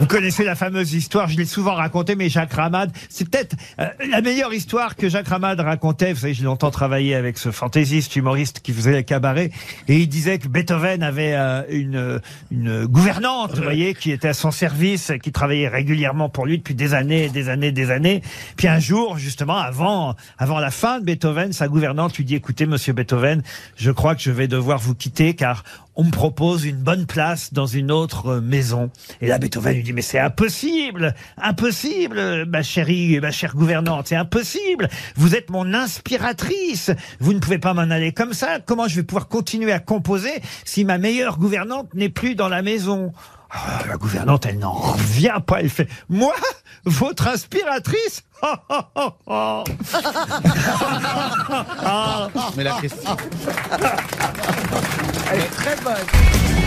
Vous connaissez la fameuse histoire, je l'ai souvent racontée, mais Jacques Ramade, c'est peut-être euh, la meilleure histoire que Jacques Ramade racontait. Vous savez, j'ai longtemps travaillé avec ce fantaisiste, humoriste qui faisait les cabarets, et il disait que Beethoven avait euh, une, une gouvernante, vous voyez, qui était à son service, qui travaillait régulièrement pour lui depuis des années, des années, des années. Puis un jour, justement, avant, avant la fin de Beethoven, sa gouvernante lui dit, écoutez, monsieur Beethoven, je crois que je vais devoir vous quitter car on me propose une bonne place dans une autre euh, maison. Et là, Beethoven lui dit, mais c'est impossible, impossible, ma chérie, ma chère gouvernante, c'est impossible. Vous êtes mon inspiratrice. Vous ne pouvez pas m'en aller comme ça. Comment je vais pouvoir continuer à composer si ma meilleure gouvernante n'est plus dans la maison? Ah, la gouvernante, elle n'en revient pas. Elle fait, moi, votre inspiratrice? Ah. Mais la question. Elle est très bonne.